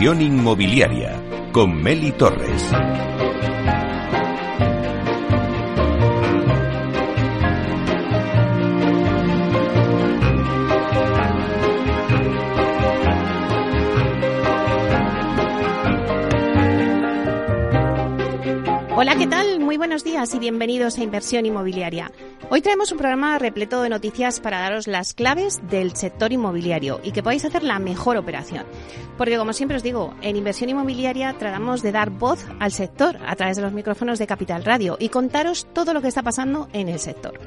Inversión inmobiliaria con Meli Torres. Hola, ¿qué tal? Muy buenos días y bienvenidos a Inversión Inmobiliaria. Hoy traemos un programa repleto de noticias para daros las claves del sector inmobiliario y que podáis hacer la mejor operación. Porque como siempre os digo, en Inversión Inmobiliaria tratamos de dar voz al sector a través de los micrófonos de Capital Radio y contaros todo lo que está pasando en el sector.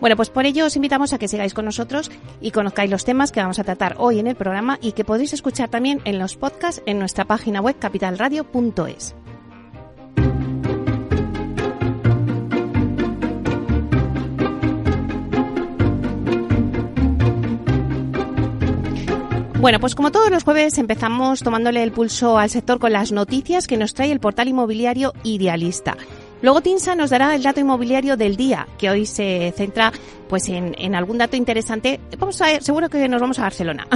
Bueno, pues por ello os invitamos a que sigáis con nosotros y conozcáis los temas que vamos a tratar hoy en el programa y que podéis escuchar también en los podcasts en nuestra página web capitalradio.es. Bueno, pues como todos los jueves empezamos tomándole el pulso al sector con las noticias que nos trae el portal inmobiliario Idealista. Luego Tinsa nos dará el dato inmobiliario del día, que hoy se centra pues en, algún dato interesante. Vamos a ver, seguro que nos vamos a Barcelona.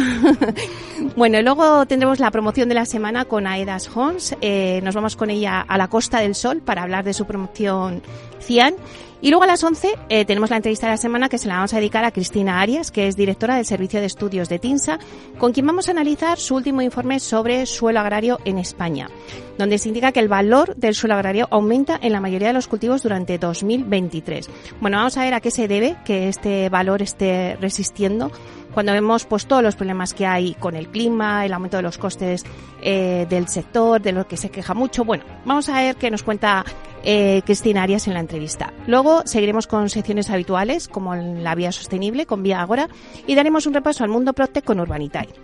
bueno, luego tendremos la promoción de la semana con Aedas Homes. Eh, nos vamos con ella a la Costa del Sol para hablar de su promoción Cian. Y luego a las 11 eh, tenemos la entrevista de la semana que se la vamos a dedicar a Cristina Arias, que es directora del Servicio de Estudios de TINSA, con quien vamos a analizar su último informe sobre suelo agrario en España, donde se indica que el valor del suelo agrario aumenta en la mayoría de los cultivos durante 2023. Bueno, vamos a ver a qué se debe que este valor esté resistiendo cuando vemos pues todos los problemas que hay con el clima, el aumento de los costes eh, del sector, de lo que se queja mucho. Bueno, vamos a ver qué nos cuenta eh, Cristina Arias en la entrevista. Luego seguiremos con secciones habituales como la vía sostenible con Vía Agora y daremos un repaso al mundo Protec con Urbanitae.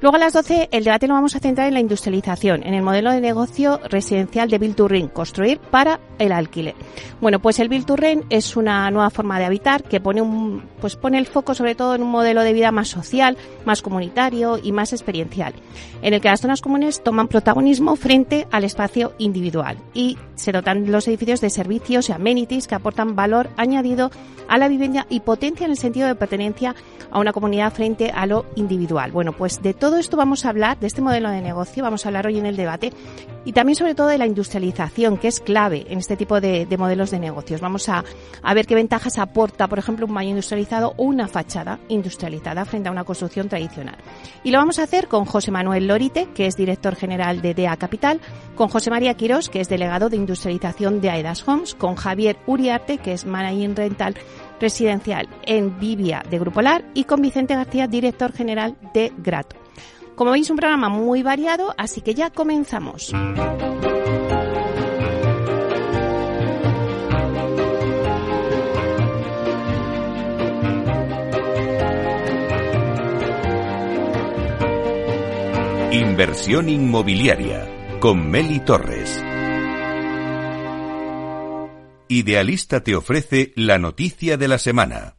Luego a las 12 el debate lo vamos a centrar en la industrialización, en el modelo de negocio residencial de Build to Rent, construir para el alquiler. Bueno, pues el Build to Rent es una nueva forma de habitar que pone un, pues pone el foco sobre todo en un modelo de vida más social, más comunitario y más experiencial, en el que las zonas comunes toman protagonismo frente al espacio individual y se dotan los edificios de servicios y amenities que aportan valor añadido a la vivienda y potencian el sentido de pertenencia a una comunidad frente a lo individual. Bueno, pues de todo esto vamos a hablar, de este modelo de negocio, vamos a hablar hoy en el debate y también sobre todo de la industrialización, que es clave en este tipo de, modelos de negocios. Vamos a, ver qué ventajas aporta, por ejemplo, un baño industrializado o una fachada industrializada frente a una construcción tradicional. Y lo vamos a hacer con José Manuel Lorite, que es director general de DEA Capital, con José María Quirós, que es delegado de industrialización de Aedas Homes, con Javier Uriarte, que es managing rental residencial en Vivia de Grupo LAR y con Vicente García, director general de Grato. Como veis, un programa muy variado, así que ya comenzamos. Inversión inmobiliaria con Meli Torres. Idealista te ofrece la noticia de la semana.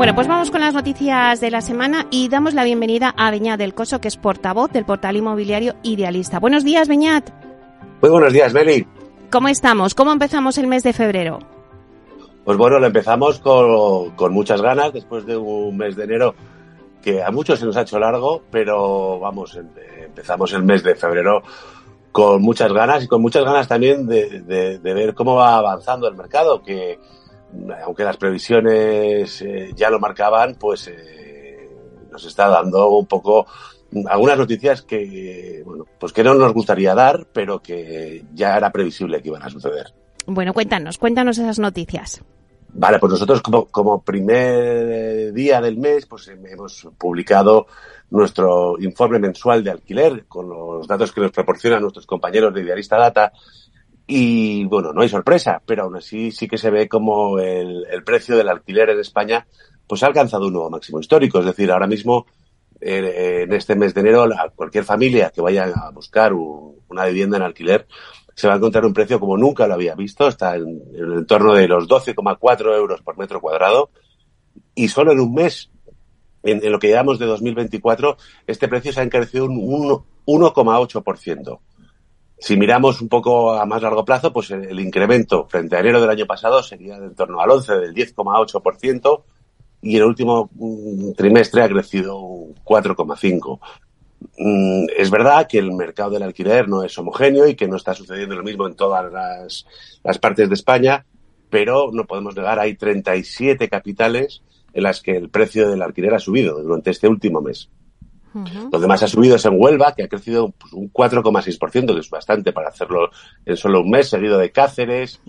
Bueno, pues vamos con las noticias de la semana y damos la bienvenida a Beñat del Coso, que es portavoz del portal inmobiliario Idealista. Buenos días, Beñat. Muy buenos días, Meli. ¿Cómo estamos? ¿Cómo empezamos el mes de febrero? Pues bueno, lo empezamos con, con muchas ganas después de un mes de enero que a muchos se nos ha hecho largo, pero vamos, em, empezamos el mes de febrero con muchas ganas y con muchas ganas también de, de, de ver cómo va avanzando el mercado, que aunque las previsiones eh, ya lo marcaban, pues eh, nos está dando un poco algunas noticias que, bueno, pues que no nos gustaría dar, pero que ya era previsible que iban a suceder. Bueno, cuéntanos, cuéntanos esas noticias. Vale, pues nosotros como, como primer día del mes, pues hemos publicado nuestro informe mensual de alquiler con los datos que nos proporcionan nuestros compañeros de Idealista Data y bueno, no hay sorpresa, pero aún así sí que se ve como el, precio del alquiler en España pues ha alcanzado un nuevo máximo histórico. Es decir, ahora mismo en este mes de enero a cualquier familia que vaya a buscar un, una vivienda en alquiler se va a encontrar un precio como nunca lo había visto, está en, en el entorno de los 12,4 euros por metro cuadrado y solo en un mes, en, en, lo que llevamos de 2024, este precio se ha encarecido un 1,8%. Si miramos un poco a más largo plazo, pues el, incremento frente a enero del año pasado sería de en torno al 11, del 10,8%, y el último mm, trimestre ha crecido un 4,5%. Mm, es verdad que el mercado del alquiler no es homogéneo y que no está sucediendo lo mismo en todas las, las partes de España, pero no podemos negar, hay 37 capitales en las que el precio del alquiler ha subido durante este último mes. -huh. Donde más ha subido es en Huelva, que ha crecido pues, un 4,6%, que es bastante para hacerlo en solo un mes, seguido de Cáceres,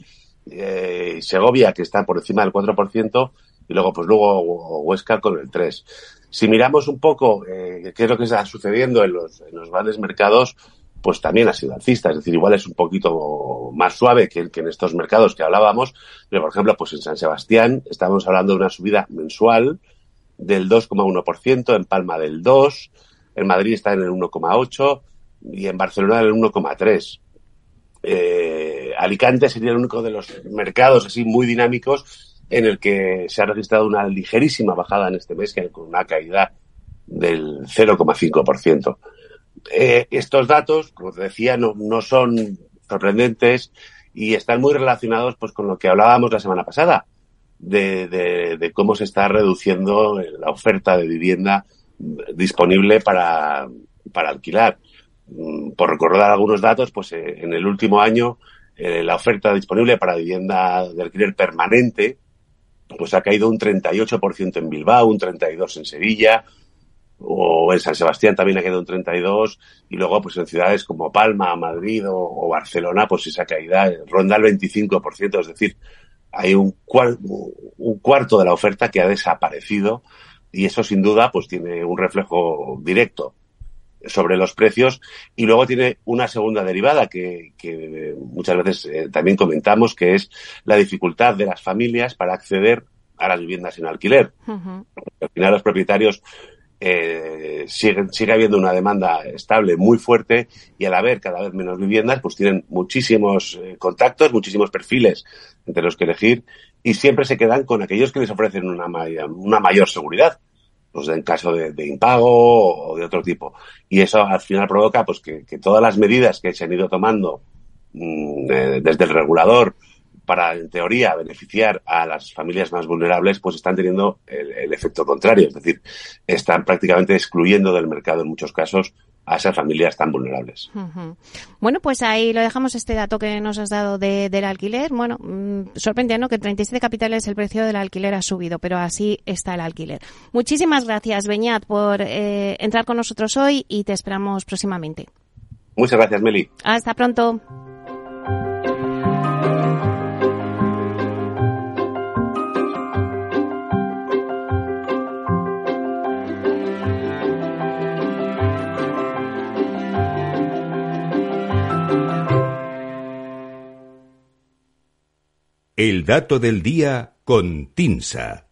eh, Segovia, que está por encima del 4%, y luego, pues luego Huesca con el 3%. Si miramos un poco eh, qué es lo que está sucediendo en los, en los grandes mercados, pues también ha sido alcista, es decir, igual es un poquito más suave que, que en estos mercados que hablábamos, pero por ejemplo, pues en San Sebastián estamos hablando de una subida mensual, del 2,1%, en Palma del 2%, en Madrid está en el 1,8% y en Barcelona en el 1,3%. Eh, Alicante sería el único de los mercados así muy dinámicos en el que se ha registrado una ligerísima bajada en este mes, con una caída del 0,5%. Eh, estos datos, como decía, no, no son sorprendentes y están muy relacionados pues, con lo que hablábamos la semana pasada, de, de, de, cómo se está reduciendo la oferta de vivienda disponible para, para alquilar. Mm, por recordar algunos datos, pues eh, en el último año eh, la oferta disponible para vivienda de alquiler permanente pues ha caído un 38% en Bilbao, un 32% en Sevilla, o en San Sebastián también ha caído un 32 y luego pues en ciudades como Palma, Madrid o, o Barcelona pues esa caída ronda el 25%, es decir, hay un, cuar un cuarto de la oferta que ha desaparecido y eso sin duda pues tiene un reflejo directo sobre los precios y luego tiene una segunda derivada que, que muchas veces eh, también comentamos que es la dificultad de las familias para acceder a las viviendas en alquiler. Uh -huh. Al final los propietarios eh, sigue, sigue habiendo una demanda estable muy fuerte y al haber cada vez menos viviendas, pues tienen muchísimos eh, contactos, muchísimos perfiles entre los que elegir y siempre se quedan con aquellos que les ofrecen una, una mayor seguridad, pues en caso de, impago o de otro tipo. Y eso al final provoca pues que, todas las medidas que se han ido tomando mmm, eh, desde el regulador para, en teoría, beneficiar a las familias más vulnerables, pues están teniendo el, el, efecto contrario. Es decir, están prácticamente excluyendo del mercado en muchos casos a esas familias tan vulnerables. Uh -huh. Bueno, pues ahí lo dejamos este dato que nos has dado de, del alquiler. Bueno, mmm. Que en 37 capitales el precio del alquiler ha subido, pero así está el alquiler. Muchísimas gracias, Beñat, por eh, entrar con nosotros hoy y te esperamos próximamente. Muchas gracias, Meli. Hasta pronto. El dato del día con Tinsa.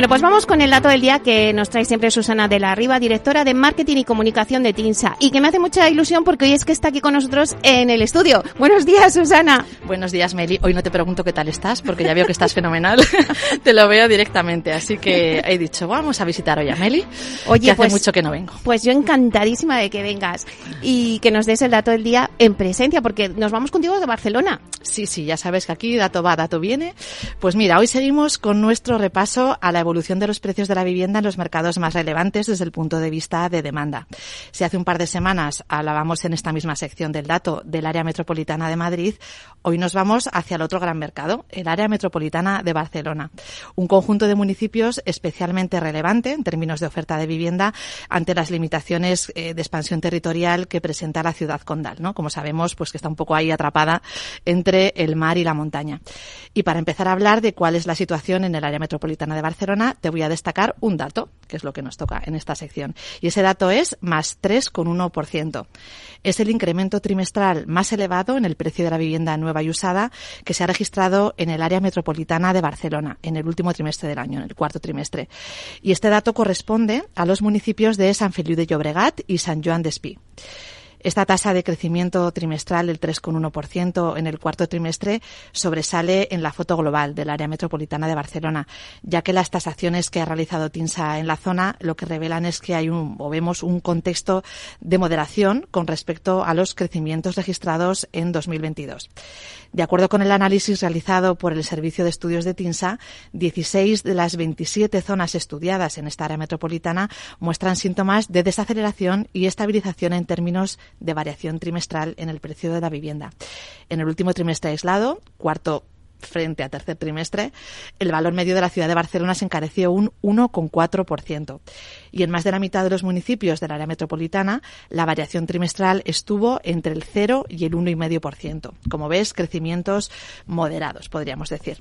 Bueno, pues vamos con el dato del día que nos trae siempre Susana de la Riva, directora de Marketing y Comunicación de TINSA, y que me hace mucha ilusión porque hoy es que está aquí con nosotros en el estudio. Buenos días, Susana. Buenos días, Meli. Hoy no te pregunto qué tal estás, porque ya veo que estás fenomenal. te lo veo directamente, así que he dicho, vamos a visitar hoy a Meli. Oye, que hace pues, mucho que no vengo. Pues yo encantadísima de que vengas y que nos des el dato del día en presencia, porque nos vamos contigo de Barcelona. Sí, sí, ya sabes que aquí dato va, dato viene. Pues mira, hoy seguimos con nuestro repaso a la evolución de los precios de la vivienda en los mercados más relevantes desde el punto de vista de demanda. Si hace un par de semanas hablábamos en esta misma sección del dato del área metropolitana de Madrid, hoy nos vamos hacia el otro gran mercado, el área metropolitana de Barcelona. Un conjunto de municipios especialmente relevante en términos de oferta de vivienda ante las limitaciones eh, de expansión territorial que presenta la ciudad condal, ¿no? Como sabemos, pues que está un poco ahí atrapada entre el mar y la montaña. Y para empezar a hablar de cuál es la situación en el área metropolitana de Barcelona, te voy a destacar un dato, que es lo que nos toca en esta sección. Y ese dato es más 3,1%. Es el incremento trimestral más elevado en el precio de la vivienda nueva y usada que se ha registrado en el área metropolitana de Barcelona en el último trimestre del año, en el cuarto trimestre. Y este dato corresponde a los municipios de San Feliu de Llobregat y San Joan d'Espí. Esta tasa de crecimiento trimestral del 3,1% en el cuarto trimestre sobresale en la foto global del área metropolitana de Barcelona, ya que las tasaciones que ha realizado TINSA en la zona lo que revelan es que hay un, o vemos un contexto de moderación con respecto a los crecimientos registrados en 2022. De acuerdo con el análisis realizado por el Servicio de Estudios de TINSA, 16 de las 27 zonas estudiadas en esta área metropolitana muestran síntomas de desaceleración y estabilización en términos de variación trimestral en el precio de la vivienda. En el último trimestre aislado, cuarto frente a tercer trimestre, el valor medio de la ciudad de Barcelona se encareció un 1,4%. Y en más de la mitad de los municipios del área metropolitana, la variación trimestral estuvo entre el 0 y el 1,5%. Como ves, crecimientos moderados, podríamos decir.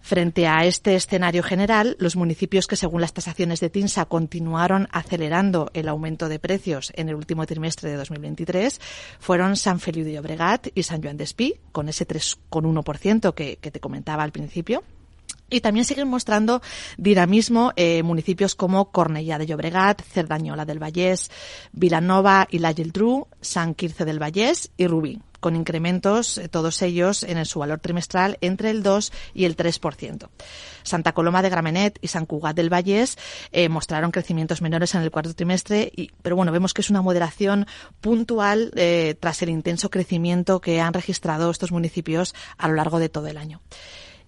Frente a este escenario general, los municipios que, según las tasaciones de TINSA, continuaron acelerando el aumento de precios en el último trimestre de 2023 fueron San Feliu de Llobregat y San Joan d'Espí, con ese 3,1% que, que te comentaba al principio. Y también siguen mostrando dinamismo eh, municipios como Cornellà de Llobregat, Cerdañola del Vallès, Vilanova y La Geltrú, San Quirce del Vallès y Rubí con incrementos, eh, todos ellos en su valor trimestral entre el 2 y el 3%. Santa Coloma de Gramenet y San Cugat del Vallés eh, mostraron crecimientos menores en el cuarto trimestre, y, pero bueno, vemos que es una moderación puntual eh, tras el intenso crecimiento que han registrado estos municipios a lo largo de todo el año.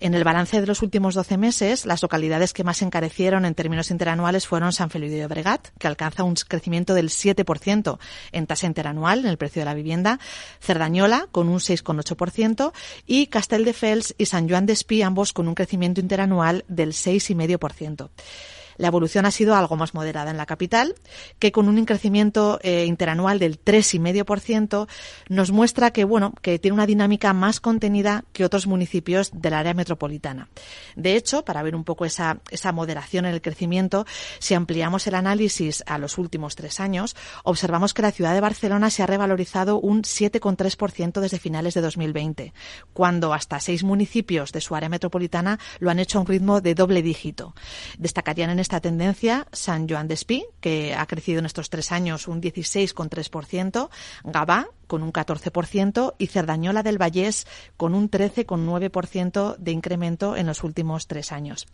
En el balance de los últimos 12 meses, las localidades que más encarecieron en términos interanuales fueron San Feliu de Llobregat, que alcanza un crecimiento del 7% en tasa interanual en el precio de la vivienda, Cerdañola con un 6,8% y Castelldefels y San Joan d'Espí ambos con un crecimiento interanual del 6,5%. La evolución ha sido algo más moderada en la capital, que con un crecimiento eh, interanual del 3,5% nos muestra que, bueno, que tiene una dinámica más contenida que otros municipios del área metropolitana. De hecho, para ver un poco esa, esa moderación en el crecimiento, si ampliamos el análisis a los últimos tres años, observamos que la ciudad de Barcelona se ha revalorizado un 7,3% desde finales de 2020, cuando hasta seis municipios de su área metropolitana lo han hecho a un ritmo de doble dígito. Destacarían en esta tendencia San Joan d'Espí, que ha crecido en estos tres años un 16,3%, Gabá con un 14% y Cerdañola del Vallés con un 13,9% de incremento en los últimos tres años.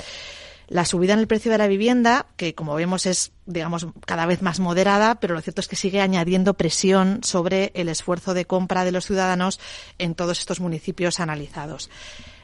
La subida en el precio de la vivienda, que como vemos es, digamos, cada vez más moderada, pero lo cierto es que sigue añadiendo presión sobre el esfuerzo de compra de los ciudadanos en todos estos municipios analizados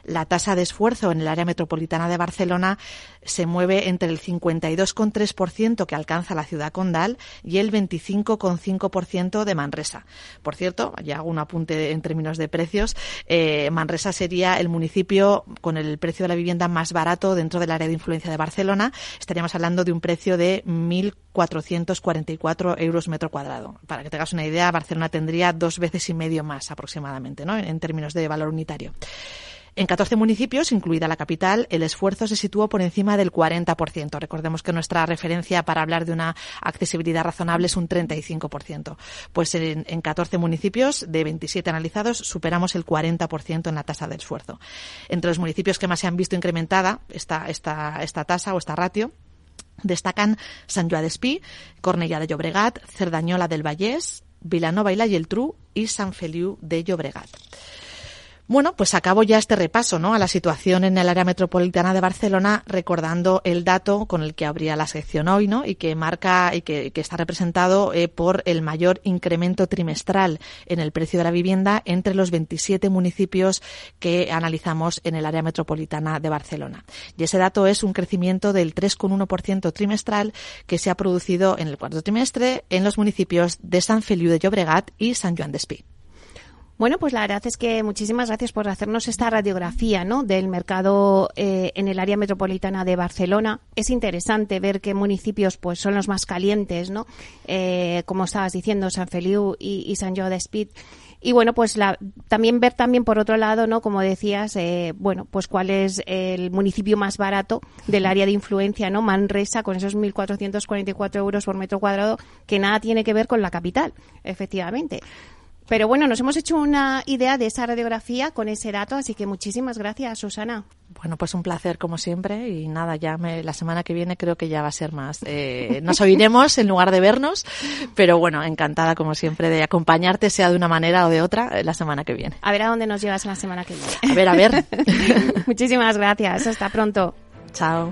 la tasa de esfuerzo en el área metropolitana de Barcelona se mueve entre el 52,3% que alcanza la ciudad condal y el 25,5% de Manresa. Por cierto, ya hago un apunte en términos de precios, eh, Manresa sería el municipio con el precio de la vivienda más barato dentro del área de influencia de Barcelona. Estaríamos hablando de un precio de 1.444 euros metro cuadrado. Para que tengas una idea, Barcelona tendría dos veces y medio más aproximadamente, ¿no? en términos de valor unitario. En 14 municipios, incluida la capital, el esfuerzo se situó por encima del 40%. Recordemos que nuestra referencia para hablar de una accesibilidad razonable es un 35%. Pues en, en 14 municipios de 27 analizados superamos el 40% en la tasa de esfuerzo. Entre los municipios que más se han visto incrementada esta, tasa o esta ratio destacan Sant Joan d'Espí, Cornellà de Llobregat, Cerdanyola del Vallès, Vilanova i la Geltrú y San Feliu de Llobregat. Bueno, pues acabo ya este repaso ¿no? a la situación en el área metropolitana de Barcelona, recordando el dato con el que abría la sección hoy, ¿no? y que marca y que, está representado eh, por el mayor incremento trimestral en el precio de la vivienda entre los 27 municipios que analizamos en el área metropolitana de Barcelona. Y ese dato es un crecimiento del 3,1% trimestral que se ha producido en el cuarto trimestre en los municipios de San Feliu de Llobregat y San Joan d'Espí. Bueno, pues la verdad es que muchísimas gracias por hacernos esta radiografía ¿no? del mercado eh, en el área metropolitana de Barcelona. Es interesante ver qué municipios pues son los más calientes, ¿no? Eh, como estabas diciendo, San Feliu y, y San Joan d'Espí. Y bueno, pues la, también ver también por otro lado, ¿no? Como decías, eh, bueno, pues cuál es el municipio más barato del área de influencia, ¿no? Manresa, con esos 1.444 euros por metro cuadrado, que nada tiene que ver con la capital, efectivamente. Pero bueno, nos hemos hecho una idea de esa radiografía con ese dato, así que muchísimas gracias, Susana. Bueno, pues un placer como siempre y nada, ya me, la semana que viene creo que ya va a ser más. Eh, nos oiremos en lugar de vernos, pero bueno, encantada como siempre de acompañarte, sea de una manera o de otra, la semana que viene. A ver a dónde nos llevas la semana que viene. A ver, a ver. muchísimas gracias, hasta pronto. Chao.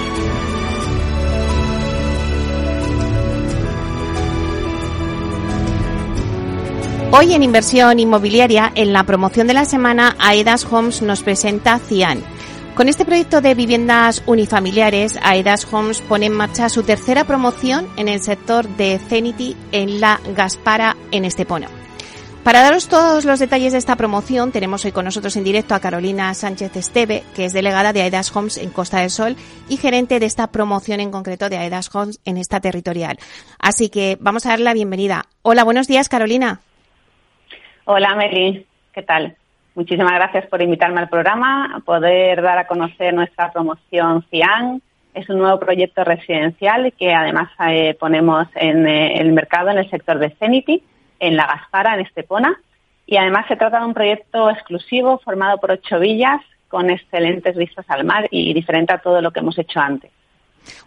Hoy en Inversión Inmobiliaria, en la promoción de la semana, Aedas Homes nos presenta Cian. Con este proyecto de viviendas unifamiliares, Aedas Homes pone en marcha su tercera promoción en el sector de Zenity en la Gaspara en Estepona. Para daros todos los detalles de esta promoción, tenemos hoy con nosotros en directo a Carolina Sánchez Esteve, que es delegada de Aedas Homes en Costa del Sol y gerente de esta promoción en concreto de Aedas Homes en esta territorial. Así que vamos a darle la bienvenida. Hola, buenos días, Carolina. Hola, Meli. ¿Qué tal? Muchísimas gracias por invitarme al programa, a poder dar a conocer nuestra promoción CIAN es un nuevo proyecto residencial que además eh, ponemos en eh, el mercado en el sector de Zenity, en La Gaspara, en Estepona. Y además se trata de un proyecto exclusivo formado por ocho villas con excelentes vistas al mar y diferente a todo lo que hemos hecho antes.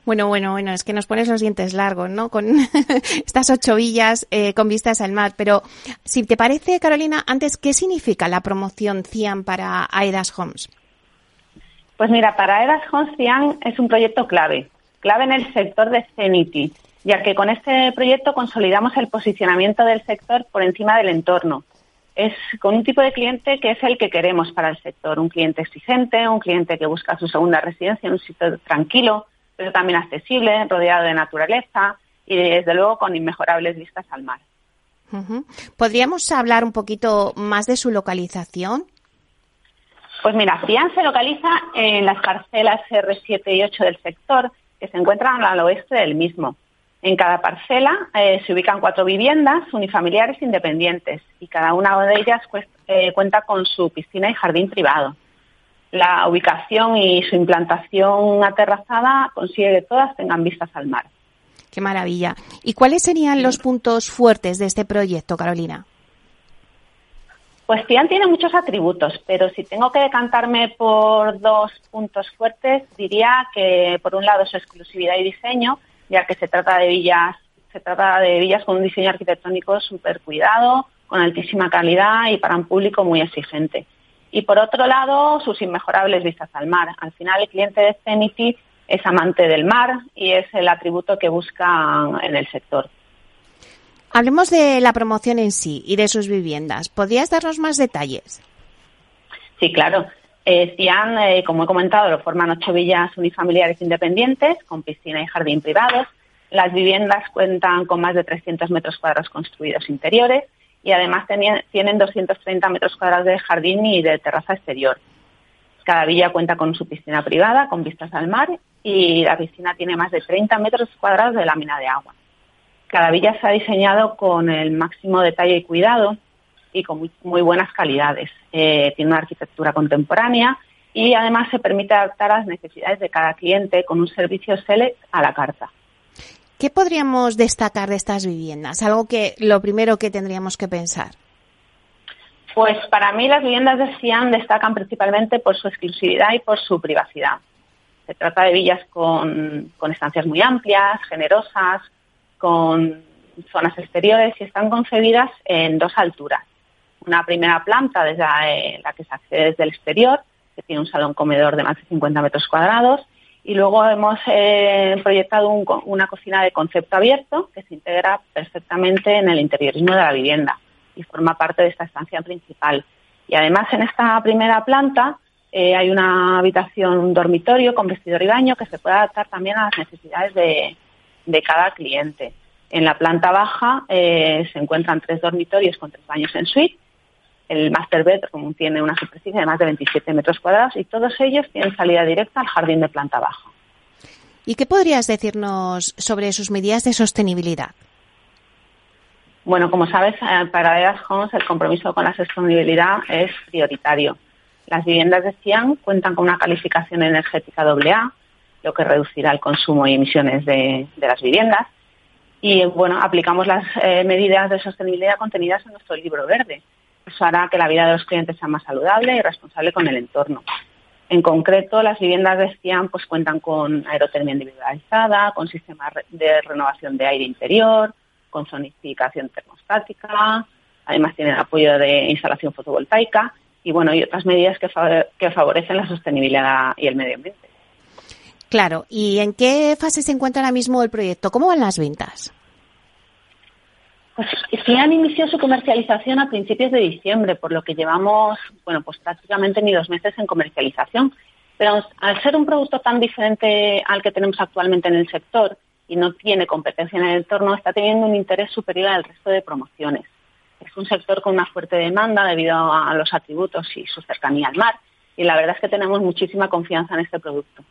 Bueno, bueno, bueno, es que nos pones los dientes largos, ¿no? Con estas ocho villas eh, con vistas al mar. Pero si te parece, Carolina, antes, ¿qué significa la promoción CIAN para AEDAS Homes? Pues mira, para AEDAS Homes CIAN es un proyecto clave, clave en el sector de Zenity, ya que con este proyecto consolidamos el posicionamiento del sector por encima del entorno. Es con un tipo de cliente que es el que queremos para el sector, un cliente exigente, un cliente que busca su segunda residencia en un sitio tranquilo, pero también accesible, rodeado de naturaleza y desde luego con inmejorables vistas al mar. ¿Podríamos hablar un poquito más de su localización? Pues mira, Fian se localiza en las parcelas R7 y 8 del sector, que se encuentran al oeste del mismo. En cada parcela eh, se ubican cuatro viviendas unifamiliares independientes y cada una de ellas eh, cuenta con su piscina y jardín privado la ubicación y su implantación aterrazada consigue que todas tengan vistas al mar. Qué maravilla. ¿Y cuáles serían los puntos fuertes de este proyecto, Carolina? Pues Tian tiene muchos atributos, pero si tengo que decantarme por dos puntos fuertes, diría que por un lado su exclusividad y diseño, ya que se trata de villas, se trata de villas con un diseño arquitectónico súper cuidado, con altísima calidad y para un público muy exigente. Y por otro lado, sus inmejorables vistas al mar. Al final, el cliente de Zenity es amante del mar y es el atributo que busca en el sector. Hablemos de la promoción en sí y de sus viviendas. ¿Podrías darnos más detalles? Sí, claro. Eh, Cian, eh, como he comentado, lo forman ocho villas unifamiliares independientes con piscina y jardín privados. Las viviendas cuentan con más de 300 metros cuadrados construidos interiores y además tienen 230 metros cuadrados de jardín y de terraza exterior. Cada villa cuenta con su piscina privada con vistas al mar y la piscina tiene más de 30 metros cuadrados de lámina de agua. Cada villa se ha diseñado con el máximo detalle y cuidado y con muy, buenas calidades. Eh, tiene una arquitectura contemporánea y además se permite adaptar a las necesidades de cada cliente con un servicio select a la carta. ¿Qué podríamos destacar de estas viviendas? Algo que lo primero que tendríamos que pensar. Pues para mí las viviendas de Siam destacan principalmente por su exclusividad y por su privacidad. Se trata de villas con, estancias muy amplias, generosas, con zonas exteriores y están concebidas en dos alturas. Una primera planta desde la, eh, que se accede desde el exterior, que tiene un salón comedor de más de 50 metros cuadrados, y luego hemos eh, proyectado una cocina de concepto abierto que se integra perfectamente en el interiorismo de la vivienda y forma parte de esta estancia principal. Y además en esta primera planta eh, hay una habitación, un dormitorio con vestidor y baño que se puede adaptar también a las necesidades de, cada cliente. En la planta baja eh, se encuentran tres dormitorios con tres baños en suite el Master Bedroom tiene una superficie de más de 27 metros cuadrados y todos ellos tienen salida directa al jardín de planta baja. ¿Y qué podrías decirnos sobre sus medidas de sostenibilidad? Bueno, como sabes, eh, para EAS Homes el compromiso con la sostenibilidad es prioritario. Las viviendas de CIAN cuentan con una calificación energética AA, lo que reducirá el consumo y emisiones de, las viviendas. Y bueno, aplicamos las eh, medidas de sostenibilidad contenidas en nuestro libro verde, eso hará que la vida de los clientes sea más saludable y responsable con el entorno. En concreto, las viviendas de Cian pues, cuentan con aerotermia individualizada, con sistemas de renovación de aire interior, con zonificación termostática, además tienen apoyo de instalación fotovoltaica y bueno y otras medidas que, que favorecen la sostenibilidad y el medio ambiente. Claro, ¿y en qué fase se encuentra ahora mismo el proyecto? ¿Cómo van las ventas? Pues han inició su comercialización a principios de diciembre, por lo que llevamos, bueno, pues prácticamente ni dos meses en comercialización. Pero al ser un producto tan diferente al que tenemos actualmente en el sector y no tiene competencia en el entorno, está teniendo un interés superior al resto de promociones. Es un sector con una fuerte demanda debido a los atributos y su cercanía al mar y la verdad es que tenemos muchísima confianza en este producto.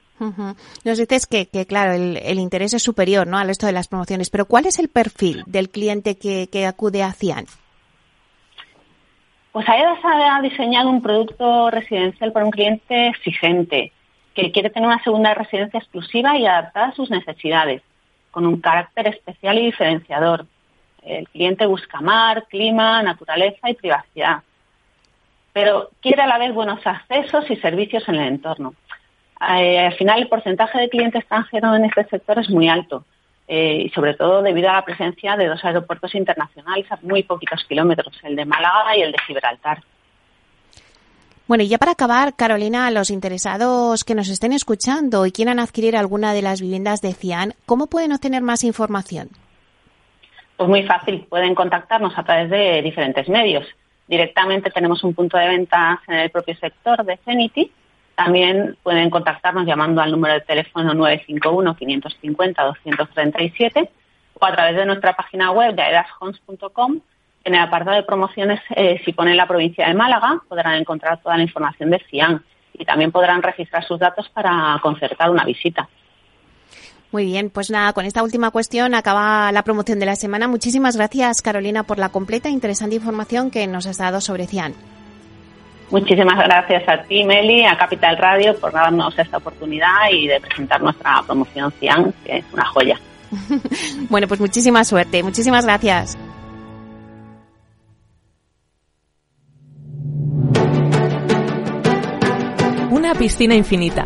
Nos dices que, claro, el, interés es superior ¿no? al resto de las promociones, pero ¿cuál es el perfil del cliente que, acude a Cian? Pues AEDAS ha diseñado un producto residencial para un cliente exigente, que quiere tener una segunda residencia exclusiva y adaptada a sus necesidades, con un carácter especial y diferenciador. El cliente busca mar, clima, naturaleza y privacidad, pero quiere a la vez buenos accesos y servicios en el entorno. Eh, al final, el porcentaje de cliente extranjero en este sector es muy alto. Eh, y sobre todo debido a la presencia de dos aeropuertos internacionales a muy poquitos kilómetros, el de Málaga y el de Gibraltar. Bueno, y ya para acabar, Carolina, los interesados que nos estén escuchando y quieran adquirir alguna de las viviendas de Cian, ¿cómo pueden obtener más información? Pues muy fácil, pueden contactarnos a través de diferentes medios. Directamente tenemos un punto de venta en el propio sector de Zenity. También pueden contactarnos llamando al número de teléfono 951-550-237 o a través de nuestra página web de aedashomes.com en el apartado de promociones, eh, si ponen la provincia de Málaga, podrán encontrar toda la información de CIAN y también podrán registrar sus datos para concertar una visita. Muy bien, pues nada, con esta última cuestión acaba la promoción de la semana. Muchísimas gracias, Carolina, por la completa e interesante información que nos has dado sobre CIAN. Muchísimas gracias a ti, Meli, a Capital Radio, por darnos esta oportunidad y de presentar nuestra promoción CIAN, que es una joya. bueno, pues muchísima suerte. Muchísimas gracias. una piscina infinita,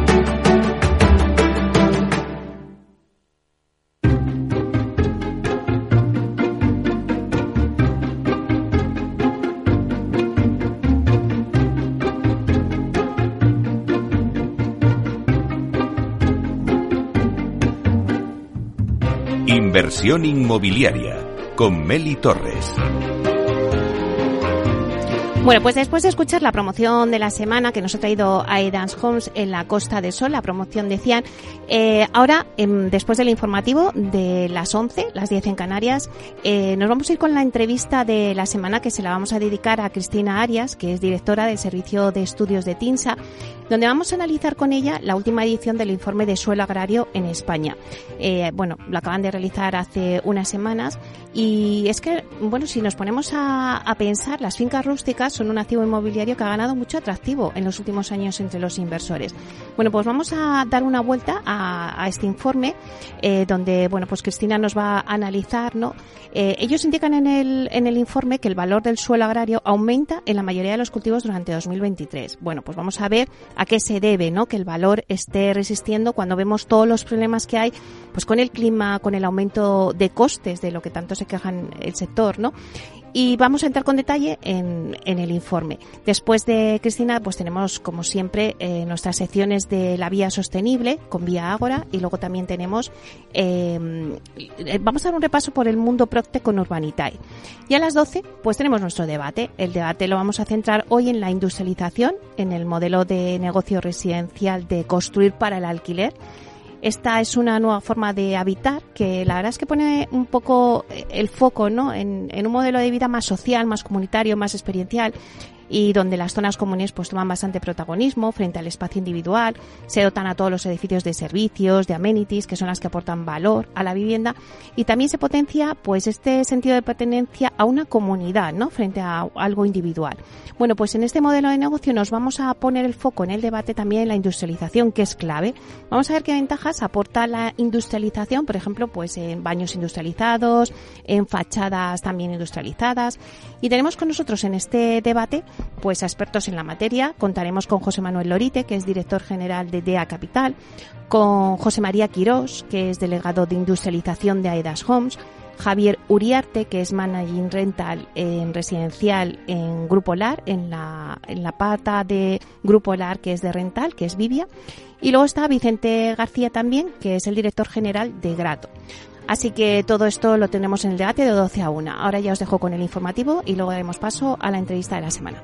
Inmobiliaria con Meli Torres. Bueno, pues después de escuchar la promoción de la semana que nos ha traído Aedans Homes en la Costa de Sol, la promoción decían, eh, ahora, em, después del informativo de las 11, las 10 en Canarias, eh, nos vamos a ir con la entrevista de la semana que se la vamos a dedicar a Cristina Arias, que es directora del Servicio de Estudios de TINSA, donde vamos a analizar con ella la última edición del informe de suelo agrario en España. Eh, bueno, lo acaban de realizar hace unas semanas y es que, bueno, si nos ponemos a, pensar, las fincas rústicas son un activo inmobiliario que ha ganado mucho atractivo en los últimos años entre los inversores. Bueno, pues vamos a dar una vuelta a, este informe eh, donde, bueno, pues Cristina nos va a analizar, ¿no? Eh, ellos indican en el, en el informe que el valor del suelo agrario aumenta en la mayoría de los cultivos durante 2023. Bueno, pues vamos a ver a qué se debe, ¿no? Que el valor esté resistiendo cuando vemos todos los problemas que hay, pues con el clima, con el aumento de costes de lo que tanto se quejan el sector, ¿no? Y vamos a entrar con detalle en, en, el informe. Después de Cristina, pues tenemos, como siempre, eh, nuestras secciones de la vía sostenible con Vía Ágora y luego también tenemos, em, eh, vamos a dar un repaso por el mundo Procte con Urbanitae. Y a las 12, pues tenemos nuestro debate. El debate lo vamos a centrar hoy en la industrialización, en el modelo de negocio residencial de construir para el alquiler esta es una nueva forma de habitar que la verdad es que pone un poco el foco ¿no? en, en un modelo de vida más social, más comunitario, más experiencial y donde las zonas comunes pues toman bastante protagonismo frente al espacio individual, se dotan a todos los edificios de servicios, de amenities, que son las que aportan valor a la vivienda y también se potencia pues este sentido de pertenencia a una comunidad, ¿no? frente a algo individual. Bueno, pues en este modelo de negocio nos vamos a poner el foco en el debate también en la industrialización, que es clave. Vamos a ver qué ventajas aporta la industrialización, por ejemplo, pues en baños industrializados, en fachadas también industrializadas. Y tenemos con nosotros en este debate pues expertos en la materia. Contaremos con José Manuel Lorite, que es director general de DEA Capital, con José María Quirós, que es delegado de industrialización de Aedas Homes, Javier Uriarte, que es managing rental en residencial en Grupo LAR, en la, en la pata de Grupo LAR, que es de rental, que es Vivia. Y luego está Vicente García también, que es el director general de Grato. Así que todo esto lo tenemos en el debate de 12 a 1. Ahora ya os dejo con el informativo y luego daremos paso a la entrevista de la semana.